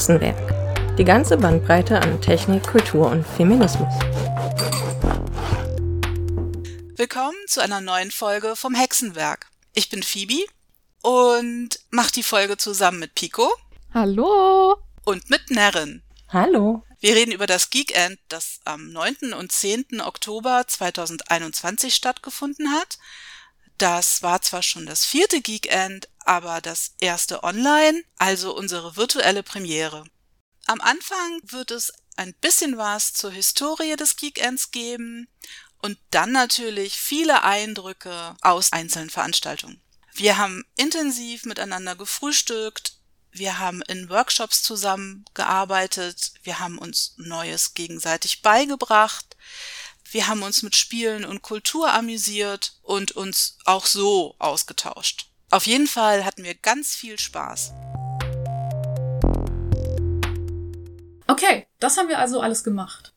Hexenwerk. Die ganze Bandbreite an Technik, Kultur und Feminismus. Willkommen zu einer neuen Folge vom Hexenwerk. Ich bin Phoebe und mache die Folge zusammen mit Pico. Hallo. Und mit Nerrin. Hallo. Wir reden über das Geekend, das am 9. und 10. Oktober 2021 stattgefunden hat. Das war zwar schon das vierte Geekend, aber das erste online, also unsere virtuelle Premiere. Am Anfang wird es ein bisschen was zur Historie des Geekends geben und dann natürlich viele Eindrücke aus einzelnen Veranstaltungen. Wir haben intensiv miteinander gefrühstückt, wir haben in Workshops zusammengearbeitet, wir haben uns Neues gegenseitig beigebracht, wir haben uns mit Spielen und Kultur amüsiert und uns auch so ausgetauscht. Auf jeden Fall hatten wir ganz viel Spaß. Okay, das haben wir also alles gemacht.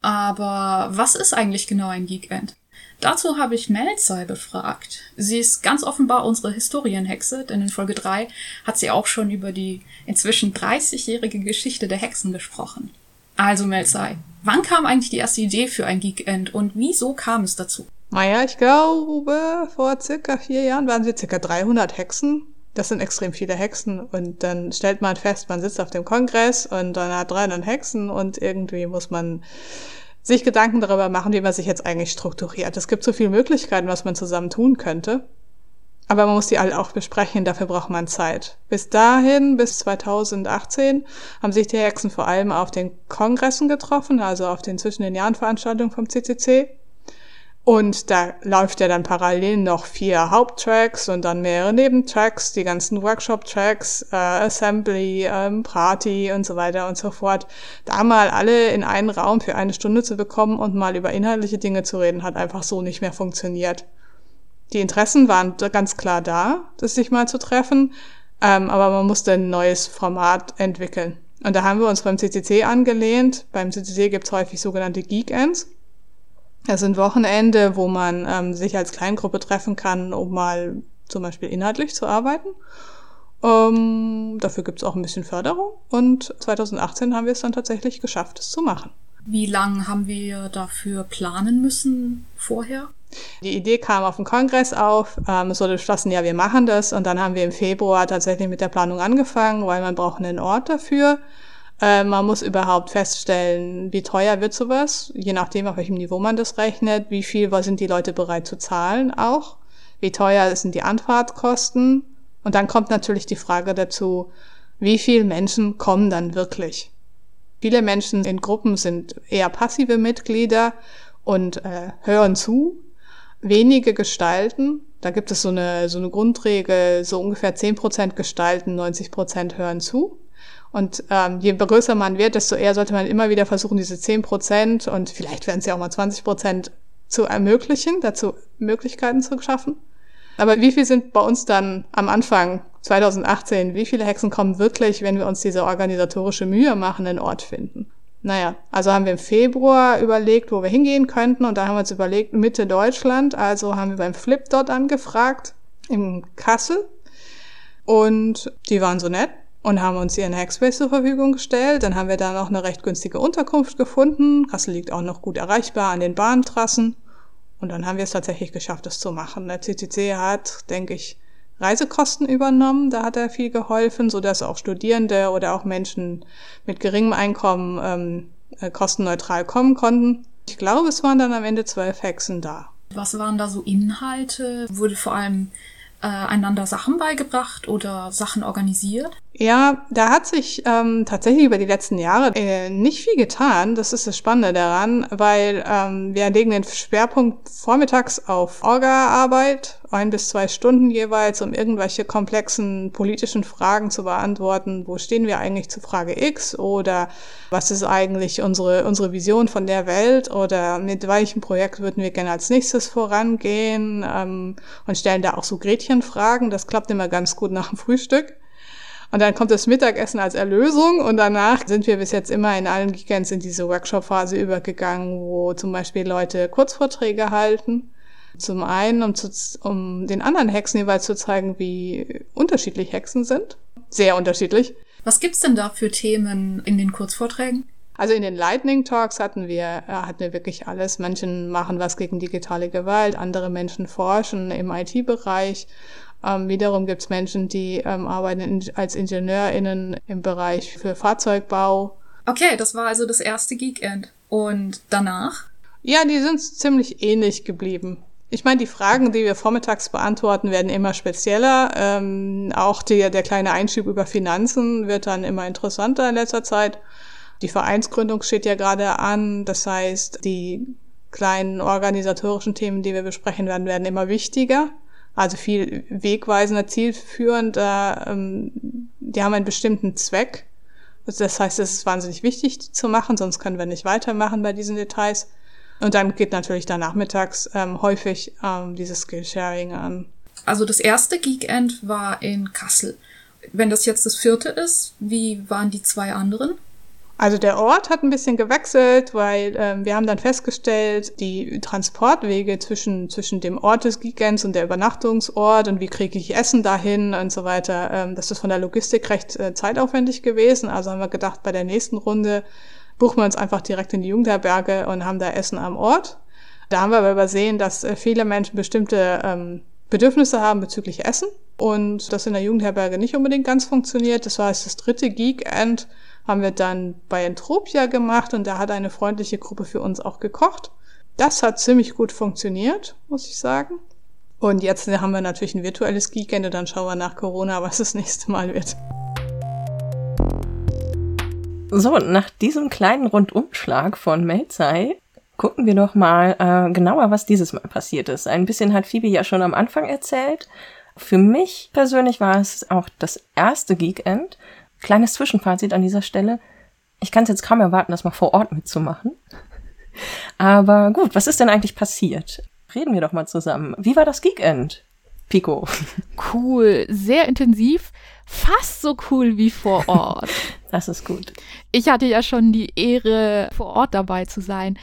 Aber was ist eigentlich genau ein Geekend? Dazu habe ich Melzai befragt. Sie ist ganz offenbar unsere Historienhexe, denn in Folge 3 hat sie auch schon über die inzwischen 30-jährige Geschichte der Hexen gesprochen. Also Melzai, wann kam eigentlich die erste Idee für ein Geekend und wieso kam es dazu? Naja, ich glaube, vor circa vier Jahren waren wir circa 300 Hexen. Das sind extrem viele Hexen. Und dann stellt man fest, man sitzt auf dem Kongress und dann hat 300 Hexen und irgendwie muss man sich Gedanken darüber machen, wie man sich jetzt eigentlich strukturiert. Es gibt so viele Möglichkeiten, was man zusammen tun könnte. Aber man muss die alle auch besprechen, dafür braucht man Zeit. Bis dahin, bis 2018, haben sich die Hexen vor allem auf den Kongressen getroffen, also auf den zwischen den Jahren Veranstaltungen vom CCC. Und da läuft ja dann parallel noch vier Haupttracks und dann mehrere Nebentracks, die ganzen Workshop-Tracks, äh, Assembly, ähm, Party und so weiter und so fort. Da mal alle in einen Raum für eine Stunde zu bekommen und mal über inhaltliche Dinge zu reden, hat einfach so nicht mehr funktioniert. Die Interessen waren ganz klar da, das sich mal zu treffen, ähm, aber man musste ein neues Format entwickeln. Und da haben wir uns beim CCC angelehnt. Beim CCC gibt's häufig sogenannte Geekends. Das sind Wochenende, wo man ähm, sich als Kleingruppe treffen kann, um mal zum Beispiel inhaltlich zu arbeiten. Ähm, dafür gibt's auch ein bisschen Förderung. Und 2018 haben wir es dann tatsächlich geschafft, es zu machen. Wie lange haben wir dafür planen müssen vorher? Die Idee kam auf dem Kongress auf. Ähm, es wurde beschlossen, ja, wir machen das. Und dann haben wir im Februar tatsächlich mit der Planung angefangen, weil man braucht einen Ort dafür. Äh, man muss überhaupt feststellen, wie teuer wird sowas, je nachdem, auf welchem Niveau man das rechnet, wie viel sind die Leute bereit zu zahlen auch, wie teuer sind die Anfahrtkosten. Und dann kommt natürlich die Frage dazu, wie viele Menschen kommen dann wirklich? Viele Menschen in Gruppen sind eher passive Mitglieder und äh, hören zu. Wenige gestalten. Da gibt es so eine, so eine Grundregel, so ungefähr zehn Prozent gestalten, 90 Prozent hören zu. Und ähm, je größer man wird, desto eher sollte man immer wieder versuchen, diese 10 Prozent und vielleicht werden es ja auch mal 20 Prozent zu ermöglichen, dazu Möglichkeiten zu schaffen. Aber wie viel sind bei uns dann am Anfang 2018, wie viele Hexen kommen wirklich, wenn wir uns diese organisatorische Mühe machen, einen Ort finden? Naja, also haben wir im Februar überlegt, wo wir hingehen könnten. Und da haben wir uns überlegt, Mitte Deutschland, also haben wir beim Flip dort angefragt, in Kassel. Und die waren so nett und haben uns ihren Hackspace zur Verfügung gestellt. Dann haben wir da noch eine recht günstige Unterkunft gefunden. Kassel liegt auch noch gut erreichbar an den Bahntrassen. Und dann haben wir es tatsächlich geschafft, das zu machen. Der CCC hat, denke ich, Reisekosten übernommen. Da hat er viel geholfen, so dass auch Studierende oder auch Menschen mit geringem Einkommen ähm, äh, kostenneutral kommen konnten. Ich glaube, es waren dann am Ende zwölf Hexen da. Was waren da so Inhalte? Wurde vor allem äh, einander Sachen beigebracht oder Sachen organisiert? Ja, da hat sich ähm, tatsächlich über die letzten Jahre äh, nicht viel getan. Das ist das Spannende daran, weil ähm, wir legen den Schwerpunkt vormittags auf Orga-Arbeit, ein bis zwei Stunden jeweils, um irgendwelche komplexen politischen Fragen zu beantworten. Wo stehen wir eigentlich zu Frage X oder was ist eigentlich unsere, unsere Vision von der Welt oder mit welchem Projekt würden wir gerne als nächstes vorangehen ähm, und stellen da auch so Gretchenfragen. Das klappt immer ganz gut nach dem Frühstück. Und dann kommt das Mittagessen als Erlösung und danach sind wir bis jetzt immer in allen Weekends in diese Workshop-Phase übergegangen, wo zum Beispiel Leute Kurzvorträge halten. Zum einen, um, zu, um den anderen Hexen jeweils zu zeigen, wie unterschiedlich Hexen sind. Sehr unterschiedlich. Was gibt's denn da für Themen in den Kurzvorträgen? Also in den Lightning Talks hatten wir, äh, hatten wir wirklich alles. Menschen machen was gegen digitale Gewalt, andere Menschen forschen im IT-Bereich. Ähm, wiederum gibt's Menschen, die ähm, arbeiten in, als IngenieurInnen im Bereich für Fahrzeugbau. Okay, das war also das erste Geekend. Und danach? Ja, die sind ziemlich ähnlich geblieben. Ich meine, die Fragen, die wir vormittags beantworten, werden immer spezieller. Ähm, auch die, der kleine Einschub über Finanzen wird dann immer interessanter in letzter Zeit. Die Vereinsgründung steht ja gerade an. Das heißt, die kleinen organisatorischen Themen, die wir besprechen werden, werden immer wichtiger. Also viel wegweisender, zielführender. Ähm, die haben einen bestimmten Zweck. Das heißt, es ist wahnsinnig wichtig zu machen, sonst können wir nicht weitermachen bei diesen Details. Und dann geht natürlich dann nachmittags ähm, häufig ähm, dieses Skillsharing an. Also das erste Geekend war in Kassel. Wenn das jetzt das vierte ist, wie waren die zwei anderen? Also der Ort hat ein bisschen gewechselt, weil ähm, wir haben dann festgestellt, die Transportwege zwischen, zwischen dem Ort des Geekends und der Übernachtungsort und wie kriege ich Essen dahin und so weiter, ähm, das ist von der Logistik recht äh, zeitaufwendig gewesen. Also haben wir gedacht, bei der nächsten Runde buchen wir uns einfach direkt in die Jugendherberge und haben da Essen am Ort. Da haben wir aber übersehen, dass äh, viele Menschen bestimmte ähm, Bedürfnisse haben bezüglich Essen und das in der Jugendherberge nicht unbedingt ganz funktioniert. Das heißt, das dritte Geekend haben wir dann bei Entropia gemacht und da hat eine freundliche Gruppe für uns auch gekocht. Das hat ziemlich gut funktioniert, muss ich sagen. Und jetzt haben wir natürlich ein virtuelles Geekend und dann schauen wir nach Corona, was das nächste Mal wird. So, nach diesem kleinen Rundumschlag von Melzei gucken wir doch mal äh, genauer, was dieses Mal passiert ist. Ein bisschen hat Phoebe ja schon am Anfang erzählt. Für mich persönlich war es auch das erste Geekend, Kleines Zwischenfazit an dieser Stelle. Ich kann es jetzt kaum erwarten, das mal vor Ort mitzumachen. Aber gut, was ist denn eigentlich passiert? Reden wir doch mal zusammen. Wie war das Geekend? Pico. Cool, sehr intensiv, fast so cool wie vor Ort. das ist gut. Ich hatte ja schon die Ehre, vor Ort dabei zu sein,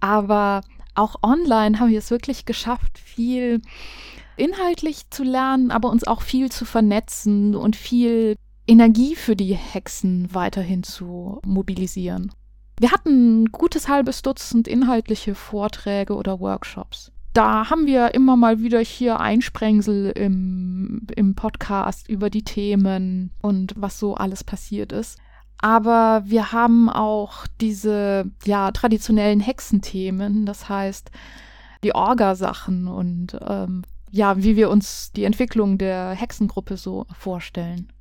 aber auch online haben wir es wirklich geschafft, viel inhaltlich zu lernen, aber uns auch viel zu vernetzen und viel Energie für die Hexen weiterhin zu mobilisieren. Wir hatten ein gutes halbes Dutzend inhaltliche Vorträge oder Workshops. Da haben wir immer mal wieder hier Einsprengsel im, im Podcast über die Themen und was so alles passiert ist. Aber wir haben auch diese ja, traditionellen Hexenthemen, das heißt die Orga-Sachen und ähm, ja, wie wir uns die Entwicklung der Hexengruppe so vorstellen.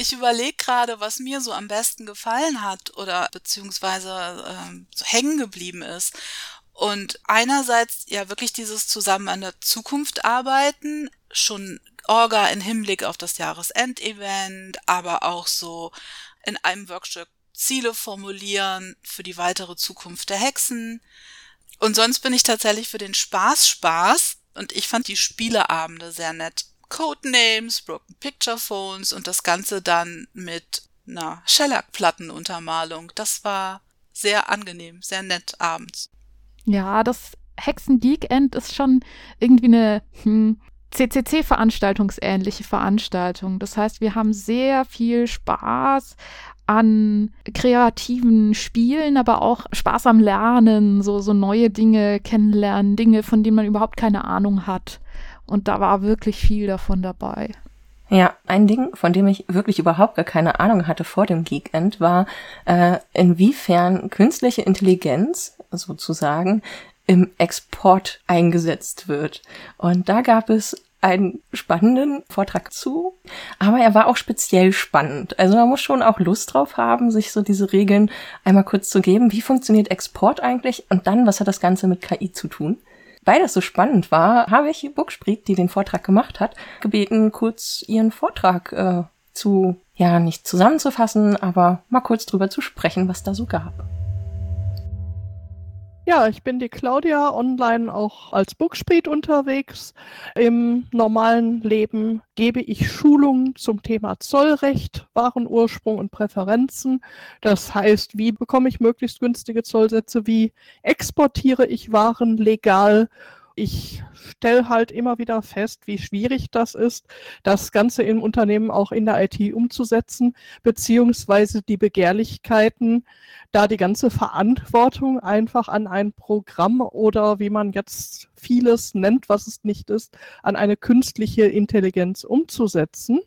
Ich überlege gerade, was mir so am besten gefallen hat oder beziehungsweise ähm, so hängen geblieben ist. Und einerseits ja wirklich dieses zusammen an der Zukunft arbeiten, schon Orga in Hinblick auf das Jahresendevent, aber auch so in einem Workshop Ziele formulieren für die weitere Zukunft der Hexen. Und sonst bin ich tatsächlich für den Spaß Spaß und ich fand die Spieleabende sehr nett. Codenames, Broken Picture Phones und das Ganze dann mit einer Shellac-Plattenuntermalung. Das war sehr angenehm, sehr nett abends. Ja, das Hexen Geekend ist schon irgendwie eine hm, CCC-veranstaltungsähnliche Veranstaltung. Das heißt, wir haben sehr viel Spaß an kreativen Spielen, aber auch Spaß am Lernen, so, so neue Dinge kennenlernen, Dinge, von denen man überhaupt keine Ahnung hat. Und da war wirklich viel davon dabei. Ja, ein Ding, von dem ich wirklich überhaupt gar keine Ahnung hatte vor dem Geekend, war, äh, inwiefern künstliche Intelligenz sozusagen im Export eingesetzt wird. Und da gab es einen spannenden Vortrag zu, aber er war auch speziell spannend. Also man muss schon auch Lust drauf haben, sich so diese Regeln einmal kurz zu geben. Wie funktioniert Export eigentlich? Und dann, was hat das Ganze mit KI zu tun? Weil das so spannend war, habe ich Buckspriet, die den Vortrag gemacht hat, gebeten, kurz ihren Vortrag äh, zu, ja, nicht zusammenzufassen, aber mal kurz drüber zu sprechen, was da so gab. Ja, ich bin die Claudia, online auch als Bugspriet unterwegs. Im normalen Leben gebe ich Schulungen zum Thema Zollrecht, Warenursprung und Präferenzen. Das heißt, wie bekomme ich möglichst günstige Zollsätze? Wie exportiere ich Waren legal? Ich stelle halt immer wieder fest, wie schwierig das ist, das Ganze im Unternehmen auch in der IT umzusetzen, beziehungsweise die Begehrlichkeiten, da die ganze Verantwortung einfach an ein Programm oder wie man jetzt vieles nennt, was es nicht ist, an eine künstliche Intelligenz umzusetzen.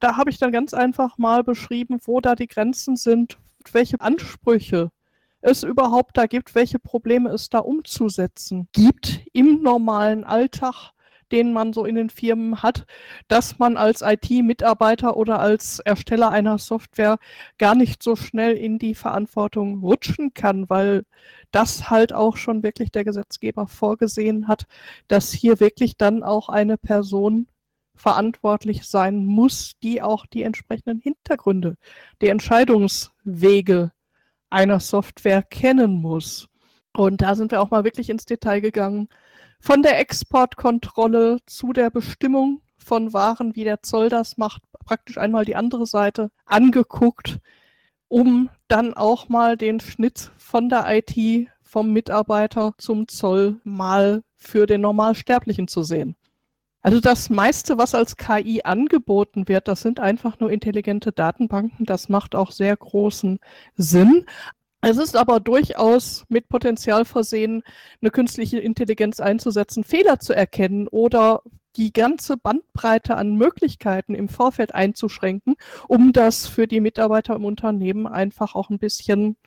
Da habe ich dann ganz einfach mal beschrieben, wo da die Grenzen sind, welche Ansprüche es überhaupt da gibt, welche Probleme es da umzusetzen gibt im normalen Alltag, den man so in den Firmen hat, dass man als IT-Mitarbeiter oder als Ersteller einer Software gar nicht so schnell in die Verantwortung rutschen kann, weil das halt auch schon wirklich der Gesetzgeber vorgesehen hat, dass hier wirklich dann auch eine Person verantwortlich sein muss, die auch die entsprechenden Hintergründe, die Entscheidungswege einer Software kennen muss. Und da sind wir auch mal wirklich ins Detail gegangen. Von der Exportkontrolle zu der Bestimmung von Waren, wie der Zoll das macht, praktisch einmal die andere Seite angeguckt, um dann auch mal den Schnitt von der IT, vom Mitarbeiter zum Zoll mal für den Normalsterblichen zu sehen. Also das meiste, was als KI angeboten wird, das sind einfach nur intelligente Datenbanken. Das macht auch sehr großen Sinn. Es ist aber durchaus mit Potenzial versehen, eine künstliche Intelligenz einzusetzen, Fehler zu erkennen oder die ganze Bandbreite an Möglichkeiten im Vorfeld einzuschränken, um das für die Mitarbeiter im Unternehmen einfach auch ein bisschen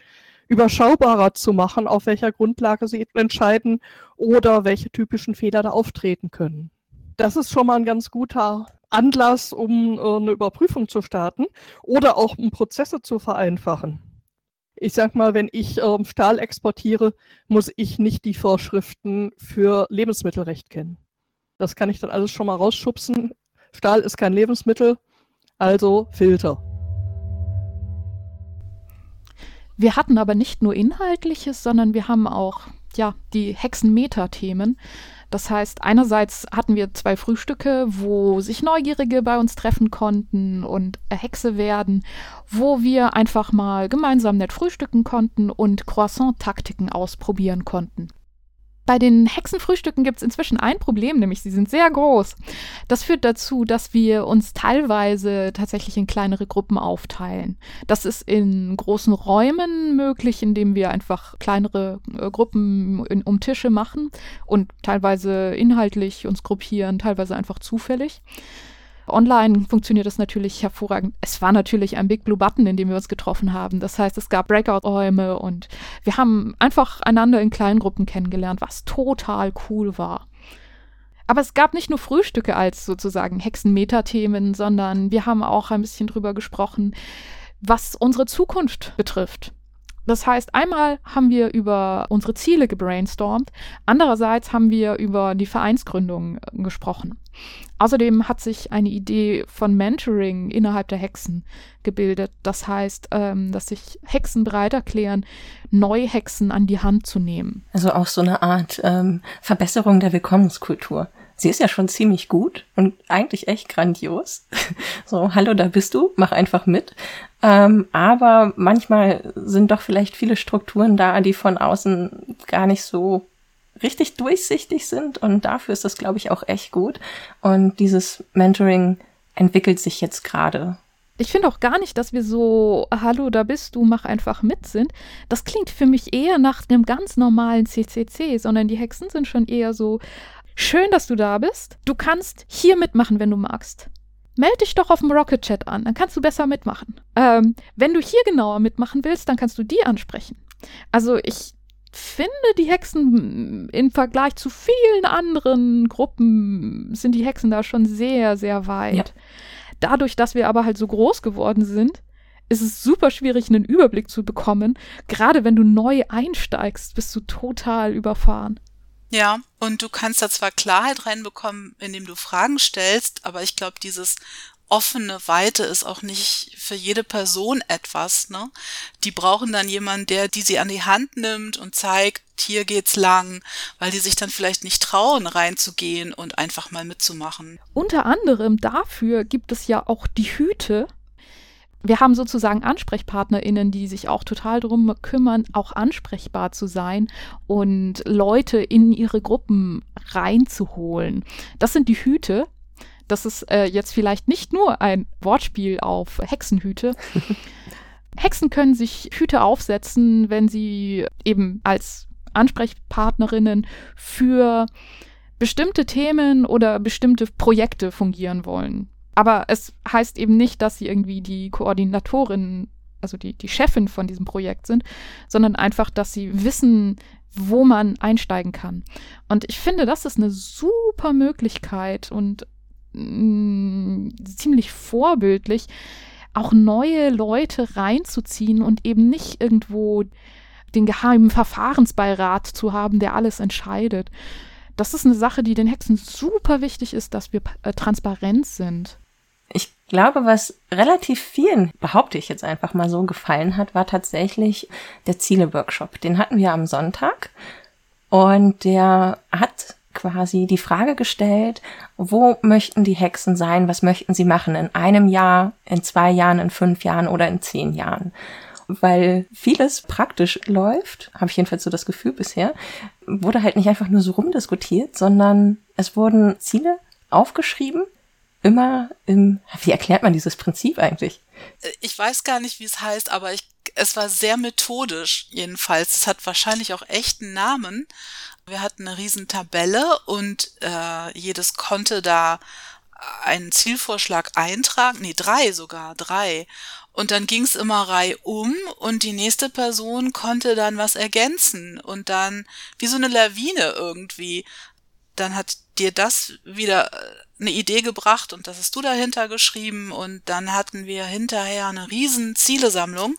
überschaubarer zu machen, auf welcher Grundlage sie entscheiden oder welche typischen Fehler da auftreten können das ist schon mal ein ganz guter Anlass, um äh, eine Überprüfung zu starten oder auch um Prozesse zu vereinfachen. Ich sag mal, wenn ich ähm, Stahl exportiere, muss ich nicht die Vorschriften für Lebensmittelrecht kennen. Das kann ich dann alles schon mal rausschubsen. Stahl ist kein Lebensmittel, also Filter. Wir hatten aber nicht nur Inhaltliches, sondern wir haben auch ja, die Hexenmeta-Themen. Das heißt, einerseits hatten wir zwei Frühstücke, wo sich Neugierige bei uns treffen konnten und Hexe werden, wo wir einfach mal gemeinsam nett frühstücken konnten und Croissant-Taktiken ausprobieren konnten. Bei den Hexenfrühstücken gibt es inzwischen ein Problem, nämlich sie sind sehr groß. Das führt dazu, dass wir uns teilweise tatsächlich in kleinere Gruppen aufteilen. Das ist in großen Räumen möglich, indem wir einfach kleinere äh, Gruppen in, um Tische machen und teilweise inhaltlich uns gruppieren, teilweise einfach zufällig. Online funktioniert das natürlich hervorragend. Es war natürlich ein Big Blue Button, in dem wir uns getroffen haben. Das heißt, es gab Breakout-Räume und wir haben einfach einander in kleinen Gruppen kennengelernt, was total cool war. Aber es gab nicht nur Frühstücke als sozusagen Hexen-Meta-Themen, sondern wir haben auch ein bisschen drüber gesprochen, was unsere Zukunft betrifft. Das heißt, einmal haben wir über unsere Ziele gebrainstormt, andererseits haben wir über die Vereinsgründung äh, gesprochen. Außerdem hat sich eine Idee von Mentoring innerhalb der Hexen gebildet. Das heißt, ähm, dass sich Hexen bereit erklären, neue Hexen an die Hand zu nehmen. Also auch so eine Art ähm, Verbesserung der Willkommenskultur sie ist ja schon ziemlich gut und eigentlich echt grandios. so, hallo, da bist du, mach einfach mit. Ähm, aber manchmal sind doch vielleicht viele Strukturen da, die von außen gar nicht so richtig durchsichtig sind und dafür ist das, glaube ich, auch echt gut. Und dieses Mentoring entwickelt sich jetzt gerade. Ich finde auch gar nicht, dass wir so, hallo, da bist du, mach einfach mit sind. Das klingt für mich eher nach einem ganz normalen CCC, sondern die Hexen sind schon eher so, Schön, dass du da bist. Du kannst hier mitmachen, wenn du magst. Meld dich doch auf dem Rocket Chat an, dann kannst du besser mitmachen. Ähm, wenn du hier genauer mitmachen willst, dann kannst du die ansprechen. Also ich finde, die Hexen im Vergleich zu vielen anderen Gruppen sind die Hexen da schon sehr, sehr weit. Ja. Dadurch, dass wir aber halt so groß geworden sind, ist es super schwierig, einen Überblick zu bekommen. Gerade wenn du neu einsteigst, bist du total überfahren. Ja, und du kannst da zwar Klarheit reinbekommen, indem du Fragen stellst, aber ich glaube, dieses offene Weite ist auch nicht für jede Person etwas, ne? Die brauchen dann jemanden, der die sie an die Hand nimmt und zeigt, hier geht's lang, weil die sich dann vielleicht nicht trauen, reinzugehen und einfach mal mitzumachen. Unter anderem dafür gibt es ja auch die Hüte, wir haben sozusagen AnsprechpartnerInnen, die sich auch total darum kümmern, auch ansprechbar zu sein und Leute in ihre Gruppen reinzuholen. Das sind die Hüte. Das ist äh, jetzt vielleicht nicht nur ein Wortspiel auf Hexenhüte. Hexen können sich Hüte aufsetzen, wenn sie eben als Ansprechpartnerinnen für bestimmte Themen oder bestimmte Projekte fungieren wollen. Aber es heißt eben nicht, dass sie irgendwie die Koordinatorin, also die, die Chefin von diesem Projekt sind, sondern einfach, dass sie wissen, wo man einsteigen kann. Und ich finde, das ist eine super Möglichkeit und mh, mm, ziemlich vorbildlich, auch neue Leute reinzuziehen und eben nicht irgendwo den geheimen Verfahrensbeirat zu haben, der alles entscheidet. Das ist eine Sache, die den Hexen super wichtig ist, dass wir äh, transparent sind. Ich glaube, was relativ vielen, behaupte ich jetzt einfach mal so, gefallen hat, war tatsächlich der Ziele-Workshop. Den hatten wir am Sonntag und der hat quasi die Frage gestellt, wo möchten die Hexen sein, was möchten sie machen in einem Jahr, in zwei Jahren, in fünf Jahren oder in zehn Jahren. Weil vieles praktisch läuft, habe ich jedenfalls so das Gefühl bisher, wurde halt nicht einfach nur so rumdiskutiert, sondern es wurden Ziele aufgeschrieben, immer im, wie erklärt man dieses Prinzip eigentlich? Äh, ich weiß gar nicht, wie es heißt, aber ich, es war sehr methodisch jedenfalls. Es hat wahrscheinlich auch echten Namen. Wir hatten eine riesen Tabelle und äh, jedes konnte da einen Zielvorschlag eintragen, nee, drei sogar, drei. Und dann ging es immer reihum und die nächste Person konnte dann was ergänzen und dann wie so eine Lawine irgendwie. Dann hat dir das wieder äh, eine Idee gebracht und das hast du dahinter geschrieben und dann hatten wir hinterher eine riesen Zielesammlung.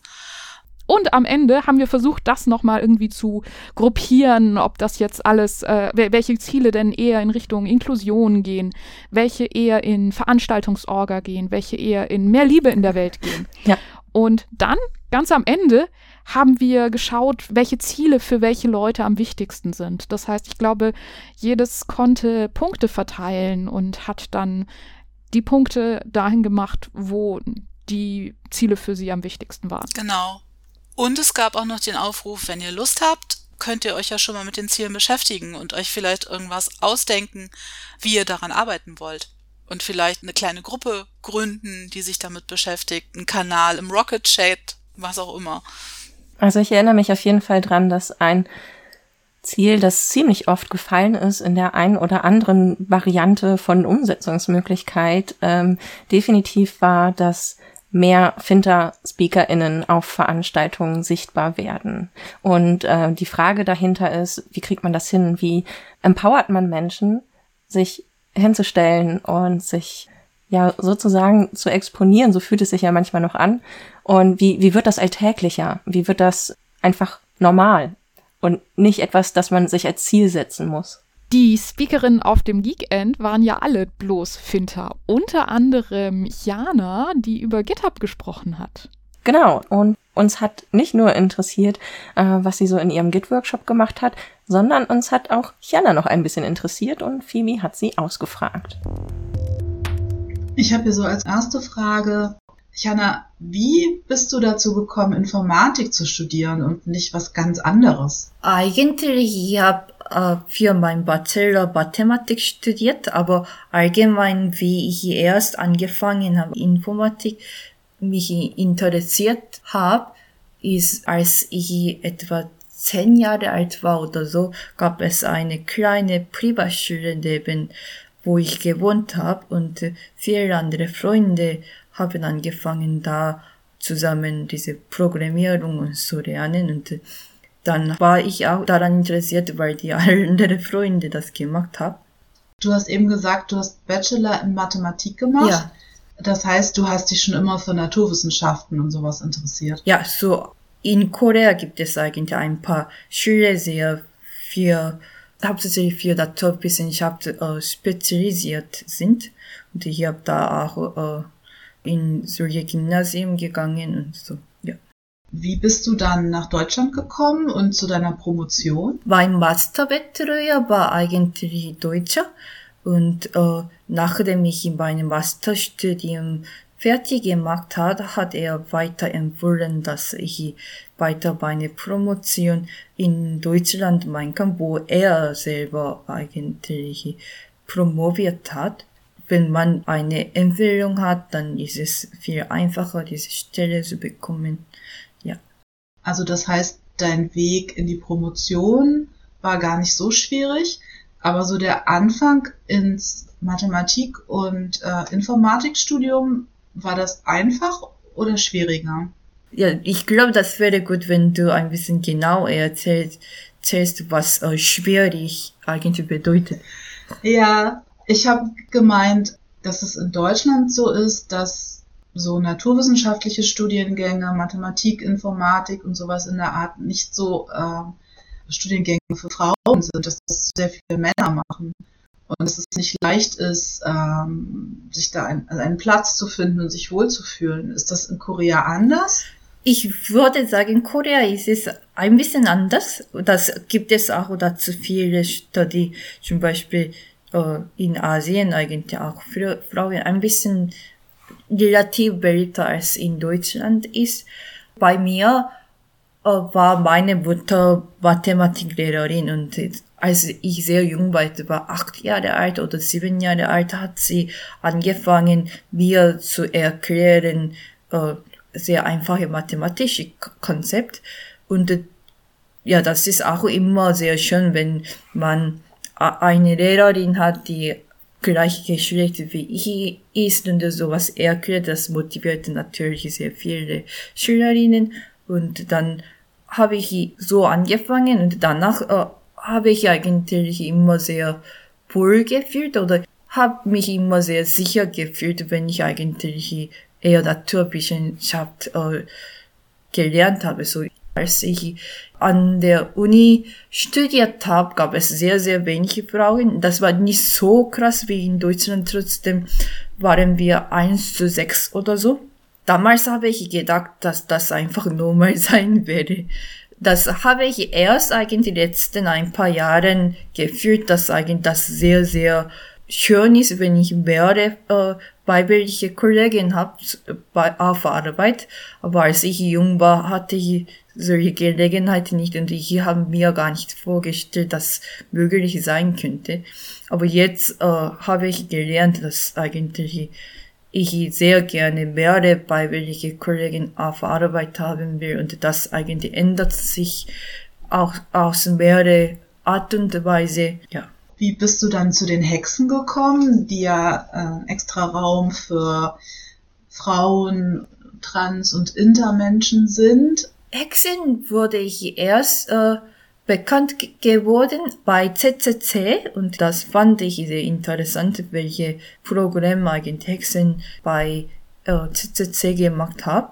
Und am Ende haben wir versucht, das nochmal irgendwie zu gruppieren, ob das jetzt alles, äh, welche Ziele denn eher in Richtung Inklusion gehen, welche eher in Veranstaltungsorga gehen, welche eher in mehr Liebe in der Welt gehen. Ja. Und dann, ganz am Ende, haben wir geschaut, welche Ziele für welche Leute am wichtigsten sind. Das heißt, ich glaube, jedes konnte Punkte verteilen und hat dann die Punkte dahin gemacht, wo die Ziele für sie am wichtigsten waren. Genau. Und es gab auch noch den Aufruf, wenn ihr Lust habt, könnt ihr euch ja schon mal mit den Zielen beschäftigen und euch vielleicht irgendwas ausdenken, wie ihr daran arbeiten wollt. Und vielleicht eine kleine Gruppe gründen, die sich damit beschäftigt, einen Kanal im Rocket Chat, was auch immer. Also ich erinnere mich auf jeden Fall dran, dass ein Ziel, das ziemlich oft gefallen ist in der einen oder anderen Variante von Umsetzungsmöglichkeit, ähm, definitiv war, dass mehr Finter-SpeakerInnen auf Veranstaltungen sichtbar werden. Und äh, die Frage dahinter ist, wie kriegt man das hin? Wie empowert man Menschen, sich hinzustellen und sich ja sozusagen zu exponieren, so fühlt es sich ja manchmal noch an. Und wie, wie wird das alltäglicher? Wie wird das einfach normal? Und nicht etwas, das man sich als Ziel setzen muss. Die Speakerinnen auf dem Geekend waren ja alle bloß Finter. Unter anderem Jana, die über GitHub gesprochen hat. Genau. Und uns hat nicht nur interessiert, äh, was sie so in ihrem Git-Workshop gemacht hat, sondern uns hat auch Jana noch ein bisschen interessiert und Phoebe hat sie ausgefragt. Ich habe hier so als erste Frage, Jana, wie bist du dazu gekommen, Informatik zu studieren und nicht was ganz anderes? Eigentlich, ich habe äh, für mein Bachelor Mathematik studiert, aber allgemein, wie ich erst angefangen habe, Informatik mich interessiert habe, ist, als ich etwa zehn Jahre alt war oder so, gab es eine kleine Privatschule neben wo ich gewohnt habe und viele andere Freunde haben angefangen, da zusammen diese Programmierung zu lernen und dann war ich auch daran interessiert, weil die anderen Freunde das gemacht haben. Du hast eben gesagt, du hast Bachelor in Mathematik gemacht. Ja. Das heißt, du hast dich schon immer für Naturwissenschaften und sowas interessiert. Ja, so in Korea gibt es eigentlich ein paar Schüler sehr für hauptsächlich für Naturwissenschaft äh, spezialisiert sind. Und ich habe da auch äh, in solche Gymnasium gegangen und so. Ja. Wie bist du dann nach Deutschland gekommen und zu deiner Promotion? Mein Masterbetreuer war eigentlich Deutscher und äh, nachdem ich in meinem Masterstudium fertig gemacht hat, hat er weiter empfohlen, dass ich weiter meine Promotion in Deutschland machen kann, wo er selber eigentlich promoviert hat. Wenn man eine Empfehlung hat, dann ist es viel einfacher, diese Stelle zu bekommen. Ja. Also das heißt, dein Weg in die Promotion war gar nicht so schwierig, aber so der Anfang ins Mathematik- und äh, Informatikstudium, war das einfach oder schwieriger? Ja, ich glaube, das wäre gut, wenn du ein bisschen genau erzählst, erzählst was äh, schwierig eigentlich bedeutet. Ja, ich habe gemeint, dass es in Deutschland so ist, dass so naturwissenschaftliche Studiengänge, Mathematik, Informatik und sowas in der Art nicht so äh, Studiengänge für Frauen sind, dass das sehr viele Männer machen. Und dass es nicht leicht ist, ähm, sich da ein, also einen Platz zu finden und sich wohlzufühlen. Ist das in Korea anders? Ich würde sagen, in Korea ist es ein bisschen anders. Das gibt es auch dazu viele Studien, zum Beispiel in Asien eigentlich auch für Frauen ein bisschen relativ älter als in Deutschland ist. Bei mir äh, war meine Mutter Mathematiklehrerin und als ich sehr jung war, etwa acht Jahre alt oder sieben Jahre alt, hat sie angefangen, mir zu erklären, äh, sehr einfache mathematische Konzept. Und äh, ja, das ist auch immer sehr schön, wenn man eine Lehrerin hat, die gleiche Geschlecht wie ich ist und sowas erklärt. Das motiviert natürlich sehr viele Schülerinnen. Und dann habe ich so angefangen und danach äh, habe ich eigentlich immer sehr wohl gefühlt oder habe mich immer sehr sicher gefühlt, wenn ich eigentlich eher Naturwissenschaft äh, gelernt habe. So als ich an der Uni studiert habe, gab es sehr, sehr wenige Frauen. Das war nicht so krass wie in Deutschland. Trotzdem waren wir eins zu sechs oder so. Damals habe ich gedacht, dass das einfach normal sein werde. Das habe ich erst eigentlich die letzten ein paar Jahren gefühlt, dass eigentlich das sehr, sehr schön ist, wenn ich mehrere äh, weibliche Kollegen habe bei, auf Arbeit. Aber als ich jung war, hatte ich solche Gelegenheiten nicht und ich habe mir gar nicht vorgestellt, dass möglich sein könnte. Aber jetzt äh, habe ich gelernt, dass eigentlich ich sehr gerne mehrere weibliche Kollegen auf Arbeit haben will und das eigentlich ändert sich auch aus mehrere Art und Weise, ja. Wie bist du dann zu den Hexen gekommen, die ja äh, extra Raum für Frauen, Trans- und Intermenschen sind? Hexen wurde ich erst äh, bekannt geworden bei CCC und das fand ich sehr interessant, welche Programme eigentlich Hexen bei äh, CCC gemacht haben.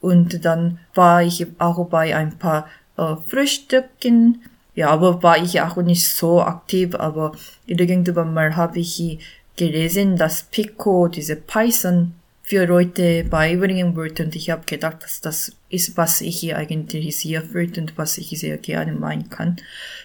Und dann war ich auch bei ein paar äh, Frühstücken. Ja, aber war ich auch nicht so aktiv, aber irgendwann mal habe ich gelesen, dass Pico diese Python für Leute beibringen wollte und ich habe gedacht, dass das ist, was ich hier eigentlich sehr fühlt und was ich sehr gerne meinen kann.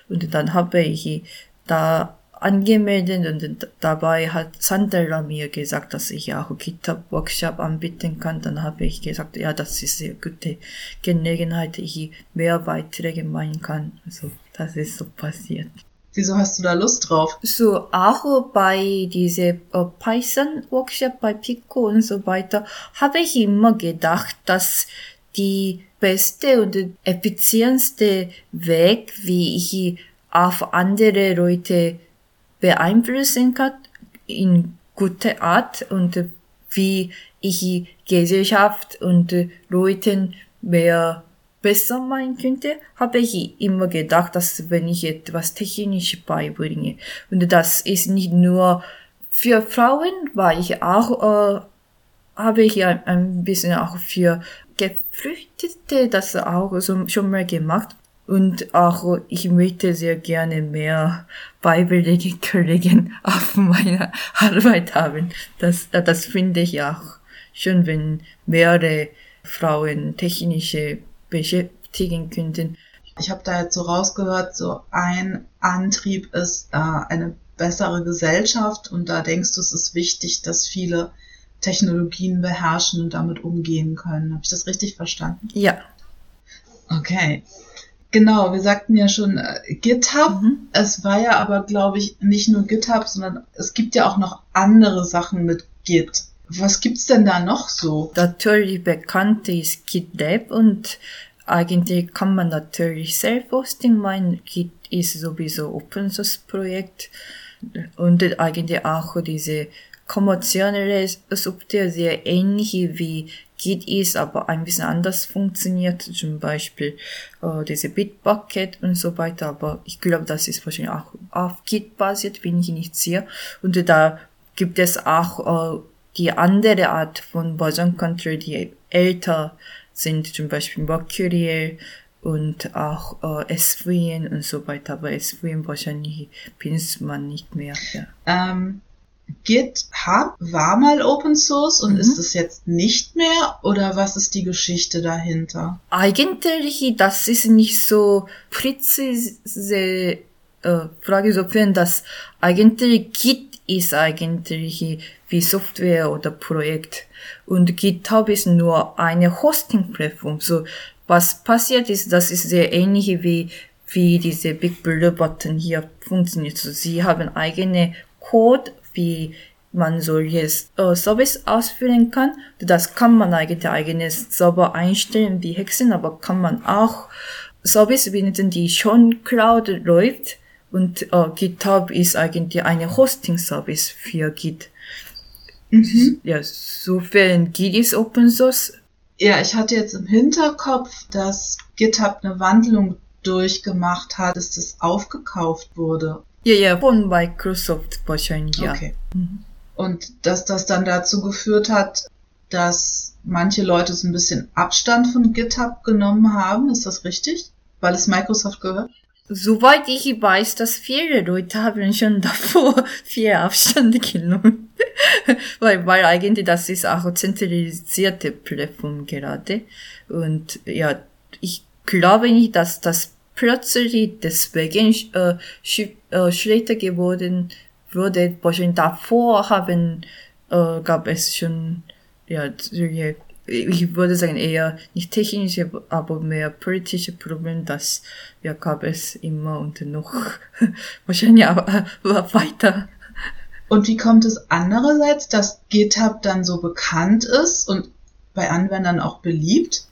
Und dann habe ich da angemeldet und dabei hat Sandra mir gesagt, dass ich auch GitHub-Workshop anbieten kann. Dann habe ich gesagt, ja, das ist eine gute Gelegenheit, ich mehr Beiträge machen kann. Also, das ist so passiert. Wieso hast du da Lust drauf? So, auch bei diese äh, Python-Workshop bei Pico und so weiter, habe ich immer gedacht, dass die beste und effizienteste Weg, wie ich auf andere Leute beeinflussen kann, in gute Art und wie ich Gesellschaft und Leuten mehr besser meinen könnte, habe ich immer gedacht, dass wenn ich etwas technisch beibringe. Und das ist nicht nur für Frauen, weil ich auch, äh, habe ich ja ein bisschen auch für Geflüchtete das auch so, schon mal gemacht. Und auch ich möchte sehr gerne mehr weibliche Kollegen auf meiner Arbeit haben. Das, das finde ich auch schön, wenn mehrere Frauen technische beschäftigen könnten. Ich habe da jetzt so rausgehört, so ein Antrieb ist äh, eine bessere Gesellschaft und da denkst du, es ist wichtig, dass viele Technologien beherrschen und damit umgehen können. Habe ich das richtig verstanden? Ja. Okay. Genau, wir sagten ja schon äh, GitHub. Mhm. Es war ja aber, glaube ich, nicht nur GitHub, sondern es gibt ja auch noch andere Sachen mit Git. Was gibt's denn da noch so? Natürlich bekannt ist GitLab und eigentlich kann man natürlich Self-Hosting meinen. Git ist sowieso Open Source Projekt und eigentlich auch diese kommerzielle Software sehr ähnlich wie Git ist, aber ein bisschen anders funktioniert, zum Beispiel äh, diese Bitbucket und so weiter, aber ich glaube, das ist wahrscheinlich auch auf Git basiert, bin ich nicht sicher. Und da gibt es auch äh, die andere Art von Version Control, die älter sind, zum Beispiel Mercurial und auch äh, SVN und so weiter, aber SVN wahrscheinlich benutzt man nicht mehr. Ja. Ähm, GitHub war mal Open Source und Mhm. ist es jetzt nicht mehr? Oder was ist die Geschichte dahinter? Eigentlich, das ist nicht so präzise äh, Frage, sofern das eigentlich Git ist eigentlich wie Software oder Projekt und GitHub ist nur eine Hosting-Plattform. So, was passiert ist, das ist sehr ähnlich wie wie diese Big Blue Button hier funktioniert. So, sie haben eigene Code, wie man solches äh, Service ausführen kann. Das kann man eigentlich eigenes Server einstellen wie Hexen, aber kann man auch Service benutzen, die schon Cloud läuft. Und äh, GitHub ist eigentlich eine Hosting-Service für Git. Mhm. Ja, sofern Git ist Open Source. Ja, ich hatte jetzt im Hinterkopf, dass GitHub eine Wandlung durchgemacht hat, dass das aufgekauft wurde. Ja, ja, von Microsoft wahrscheinlich, ja. Okay. Mhm. Und dass das dann dazu geführt hat, dass manche Leute so ein bisschen Abstand von GitHub genommen haben. Ist das richtig? Weil es Microsoft gehört? Soweit ich weiß, dass viele Leute haben schon davor viel Abstand genommen. Weil, weil eigentlich das ist auch zentralisierte Plattform gerade. Und ja, ich glaube nicht, dass das plötzlich deswegen äh, sch äh, schlechter geworden wurde. Wahrscheinlich davor haben, äh, gab es schon, ja, solche, ich würde sagen eher nicht technische, aber mehr politische Probleme, das ja, gab es immer und noch wahrscheinlich aber weiter. Und wie kommt es andererseits, dass GitHub dann so bekannt ist und bei Anwendern auch beliebt?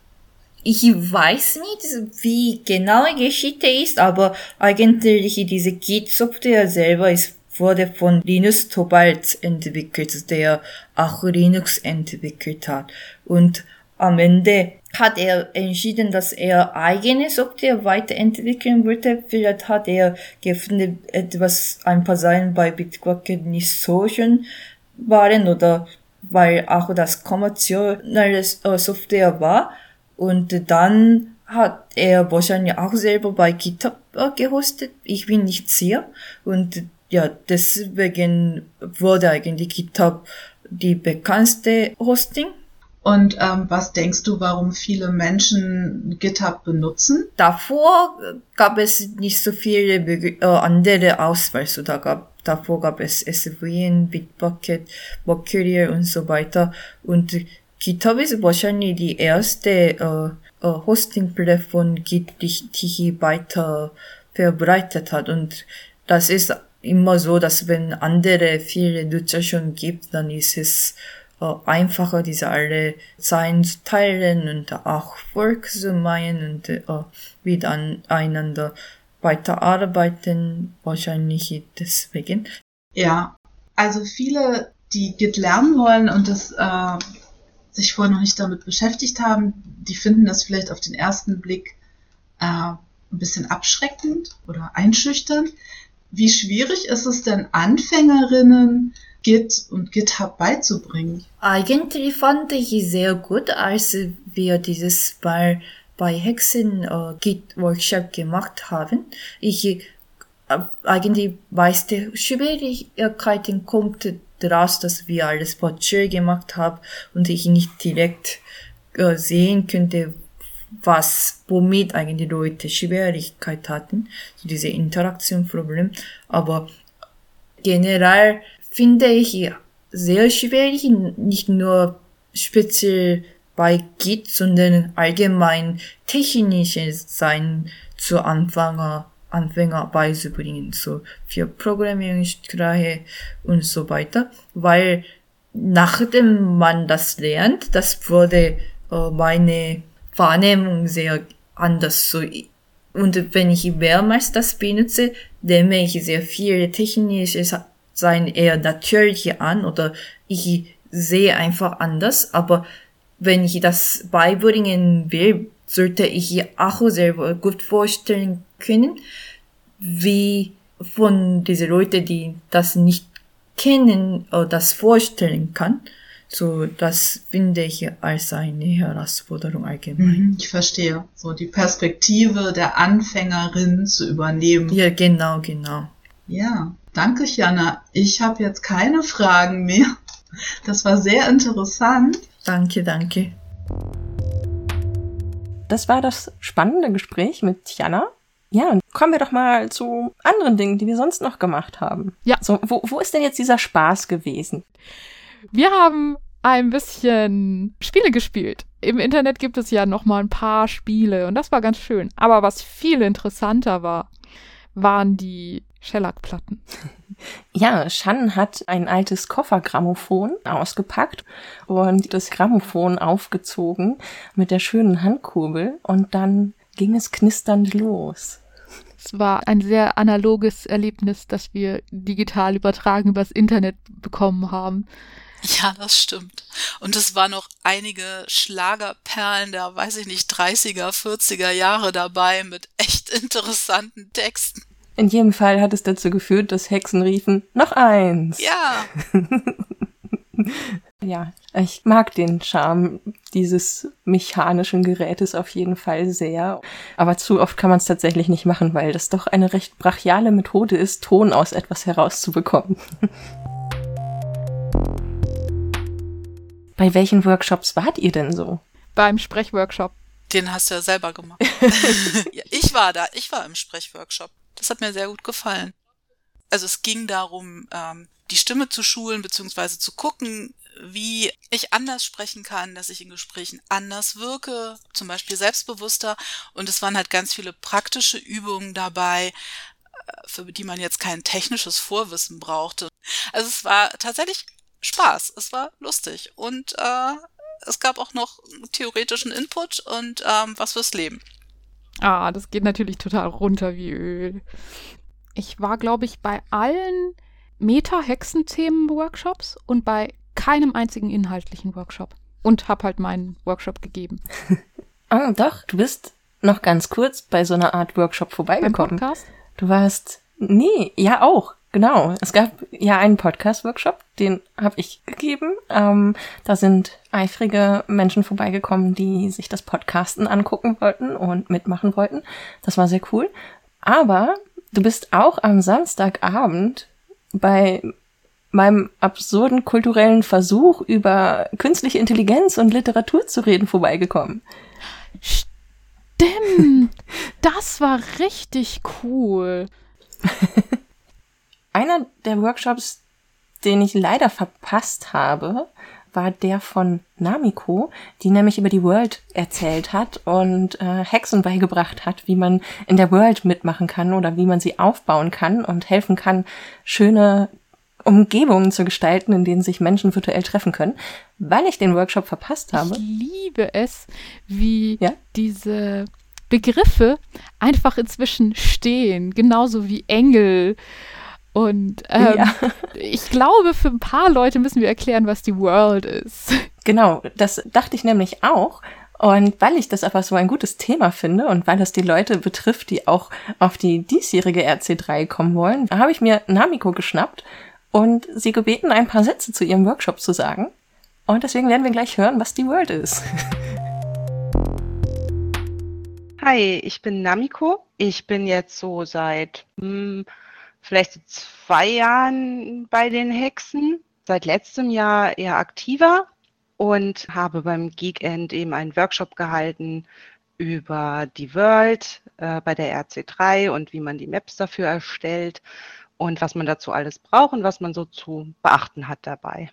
Ich weiß nicht, wie genau die Geschichte ist, aber eigentlich diese Git-Software selber ist, wurde von Linus Torvalds entwickelt, der auch Linux entwickelt hat. Und am Ende hat er entschieden, dass er eigene Software weiterentwickeln wollte. Vielleicht hat er gefunden, etwas, ein paar Seiten bei Bitbucket nicht so schön waren oder weil auch das kommerzielle Software war. Und dann hat er wahrscheinlich auch selber bei GitHub gehostet. Ich bin nicht sicher. Und ja, deswegen wurde eigentlich GitHub die bekannteste Hosting. Und ähm, was denkst du, warum viele Menschen GitHub benutzen? Davor gab es nicht so viele äh, andere Auswahl. So, da gab, davor gab es SVN, Bitbucket, Mercurial und so weiter. Und GitHub ist wahrscheinlich die erste äh, äh, Hosting-Plattform, die die weiter verbreitet hat. Und das ist immer so, dass wenn andere viele Nutzer schon gibt, dann ist es einfacher, diese alle Zeilen zu teilen und auch Work zu meinen und äh, miteinander weiterarbeiten. Wahrscheinlich deswegen. Ja, also viele, die Git lernen wollen und das äh, sich vorher noch nicht damit beschäftigt haben, die finden das vielleicht auf den ersten Blick äh, ein bisschen abschreckend oder einschüchternd. Wie schwierig ist es denn Anfängerinnen Git und GitHub beizubringen? Eigentlich fand ich sehr gut, als wir dieses Mal bei Hexen äh, Git Workshop gemacht haben. Ich äh, eigentlich die Schwierigkeiten kommt daraus, dass wir alles virtuell gemacht haben und ich nicht direkt äh, sehen könnte, was, womit eigentlich Leute Schwierigkeit hatten, so diese Interaktionproblem. Aber generell finde ich, sehr schwierig, nicht nur speziell bei Git, sondern allgemein technisches Sein zu Anfänger, Anfänger beizubringen, so für Programmiersprache und so weiter, weil nachdem man das lernt, das wurde äh, meine Wahrnehmung sehr anders. So und wenn ich mehrmals das benutze, nehme ich sehr viel technisches Sein eher natürlich an oder ich sehe einfach anders. Aber wenn ich das beibringen will, sollte ich auch selber gut vorstellen können, wie von diesen Leuten, die das nicht kennen, das vorstellen kann. So, das finde ich als eine Herausforderung allgemein. Mhm, ich verstehe. So die Perspektive der Anfängerin zu übernehmen. Ja, genau, genau. Ja, danke, Jana. Ich habe jetzt keine Fragen mehr. Das war sehr interessant. Danke, danke. Das war das spannende Gespräch mit Jana. Ja, und kommen wir doch mal zu anderen Dingen, die wir sonst noch gemacht haben. Ja. So, wo, wo ist denn jetzt dieser Spaß gewesen? Wir haben ein bisschen Spiele gespielt. Im Internet gibt es ja noch mal ein paar Spiele und das war ganz schön. Aber was viel interessanter war, waren die Shellac-Platten. Ja, Shan hat ein altes Koffergrammophon ausgepackt und das Grammophon aufgezogen mit der schönen Handkurbel und dann ging es knisternd los. Es war ein sehr analoges Erlebnis, das wir digital übertragen übers Internet bekommen haben. Ja, das stimmt. Und es waren noch einige Schlagerperlen der, weiß ich nicht, 30er, 40er Jahre dabei mit echt interessanten Texten. In jedem Fall hat es dazu geführt, dass Hexen riefen, noch eins. Ja. ja, ich mag den Charme dieses mechanischen Gerätes auf jeden Fall sehr. Aber zu oft kann man es tatsächlich nicht machen, weil das doch eine recht brachiale Methode ist, Ton aus etwas herauszubekommen. Bei welchen Workshops wart ihr denn so? Beim Sprechworkshop. Den hast du ja selber gemacht. ich war da, ich war im Sprechworkshop. Das hat mir sehr gut gefallen. Also es ging darum, ähm, die Stimme zu schulen, beziehungsweise zu gucken, wie ich anders sprechen kann, dass ich in Gesprächen anders wirke, zum Beispiel selbstbewusster. Und es waren halt ganz viele praktische Übungen dabei, äh, für die man jetzt kein technisches Vorwissen brauchte. Also es war tatsächlich Spaß. Es war lustig. Und äh, es gab auch noch theoretischen Input und ähm, was fürs Leben. Ah, das geht natürlich total runter wie Öl. Ich war, glaube ich, bei allen Meta-Hexenthemen-Workshops und bei keinem einzigen inhaltlichen Workshop. Und habe halt meinen Workshop gegeben. ah, doch, du bist noch ganz kurz bei so einer Art Workshop vorbeigekommen. Beim Podcast? Du warst. Nee, ja auch. Genau, es gab ja einen Podcast-Workshop, den habe ich gegeben. Ähm, da sind eifrige Menschen vorbeigekommen, die sich das Podcasten angucken wollten und mitmachen wollten. Das war sehr cool. Aber du bist auch am Samstagabend bei meinem absurden kulturellen Versuch über künstliche Intelligenz und Literatur zu reden vorbeigekommen. Stimmt, das war richtig cool. Einer der Workshops, den ich leider verpasst habe, war der von Namiko, die nämlich über die World erzählt hat und äh, Hexen beigebracht hat, wie man in der World mitmachen kann oder wie man sie aufbauen kann und helfen kann, schöne Umgebungen zu gestalten, in denen sich Menschen virtuell treffen können. Weil ich den Workshop verpasst habe. Ich liebe es, wie ja? diese Begriffe einfach inzwischen stehen, genauso wie Engel und ähm, ja. ich glaube, für ein paar Leute müssen wir erklären, was die World ist. Genau, das dachte ich nämlich auch. Und weil ich das aber so ein gutes Thema finde und weil es die Leute betrifft, die auch auf die diesjährige RC3 kommen wollen, habe ich mir Namiko geschnappt und sie gebeten, ein paar Sätze zu ihrem Workshop zu sagen. Und deswegen werden wir gleich hören, was die World ist. Hi, ich bin Namiko. Ich bin jetzt so seit hm, vielleicht zwei Jahren bei den Hexen, seit letztem Jahr eher aktiver und habe beim Geekend eben einen Workshop gehalten über die World äh, bei der RC3 und wie man die Maps dafür erstellt und was man dazu alles braucht und was man so zu beachten hat dabei.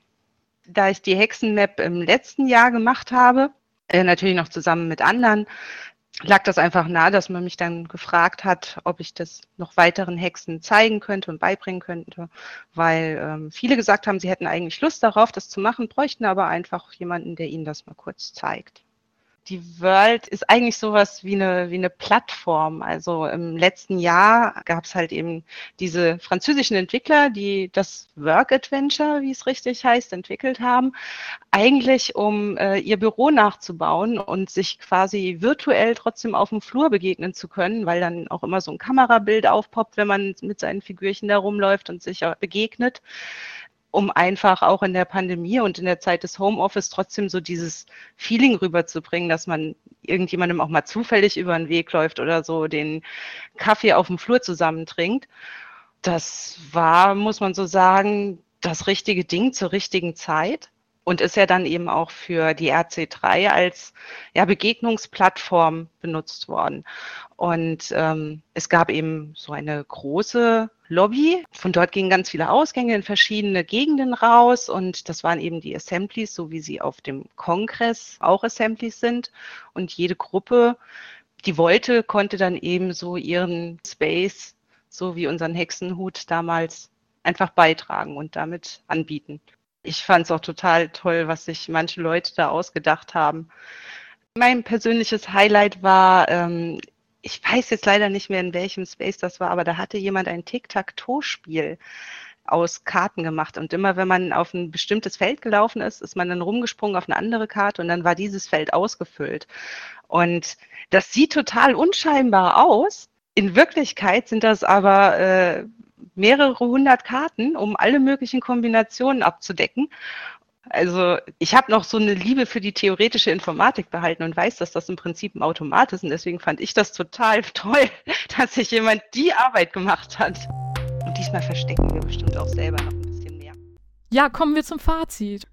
Da ich die Hexenmap im letzten Jahr gemacht habe, äh, natürlich noch zusammen mit anderen, lag das einfach nahe, dass man mich dann gefragt hat, ob ich das noch weiteren Hexen zeigen könnte und beibringen könnte, weil ähm, viele gesagt haben, sie hätten eigentlich Lust darauf, das zu machen, bräuchten aber einfach jemanden, der ihnen das mal kurz zeigt die World ist eigentlich sowas wie eine, wie eine Plattform. Also im letzten Jahr gab es halt eben diese französischen Entwickler, die das Work Adventure, wie es richtig heißt, entwickelt haben, eigentlich um äh, ihr Büro nachzubauen und sich quasi virtuell trotzdem auf dem Flur begegnen zu können, weil dann auch immer so ein Kamerabild aufpoppt, wenn man mit seinen Figürchen da rumläuft und sich begegnet um einfach auch in der Pandemie und in der Zeit des Homeoffice trotzdem so dieses Feeling rüberzubringen, dass man irgendjemandem auch mal zufällig über den Weg läuft oder so den Kaffee auf dem Flur zusammentrinkt. Das war, muss man so sagen, das richtige Ding zur richtigen Zeit und ist ja dann eben auch für die RC3 als ja, Begegnungsplattform benutzt worden. Und ähm, es gab eben so eine große Lobby. Von dort gingen ganz viele Ausgänge in verschiedene Gegenden raus und das waren eben die Assemblies, so wie sie auf dem Kongress auch Assemblies sind. Und jede Gruppe, die wollte, konnte dann eben so ihren Space, so wie unseren Hexenhut damals, einfach beitragen und damit anbieten. Ich fand es auch total toll, was sich manche Leute da ausgedacht haben. Mein persönliches Highlight war, ähm, ich weiß jetzt leider nicht mehr, in welchem Space das war, aber da hatte jemand ein Tic-Tac-Toe-Spiel aus Karten gemacht. Und immer wenn man auf ein bestimmtes Feld gelaufen ist, ist man dann rumgesprungen auf eine andere Karte und dann war dieses Feld ausgefüllt. Und das sieht total unscheinbar aus. In Wirklichkeit sind das aber äh, mehrere hundert Karten, um alle möglichen Kombinationen abzudecken. Also ich habe noch so eine Liebe für die theoretische Informatik behalten und weiß, dass das im Prinzip ein Automat ist. Und deswegen fand ich das total toll, dass sich jemand die Arbeit gemacht hat. Und diesmal verstecken wir bestimmt auch selber noch ein bisschen mehr. Ja, kommen wir zum Fazit.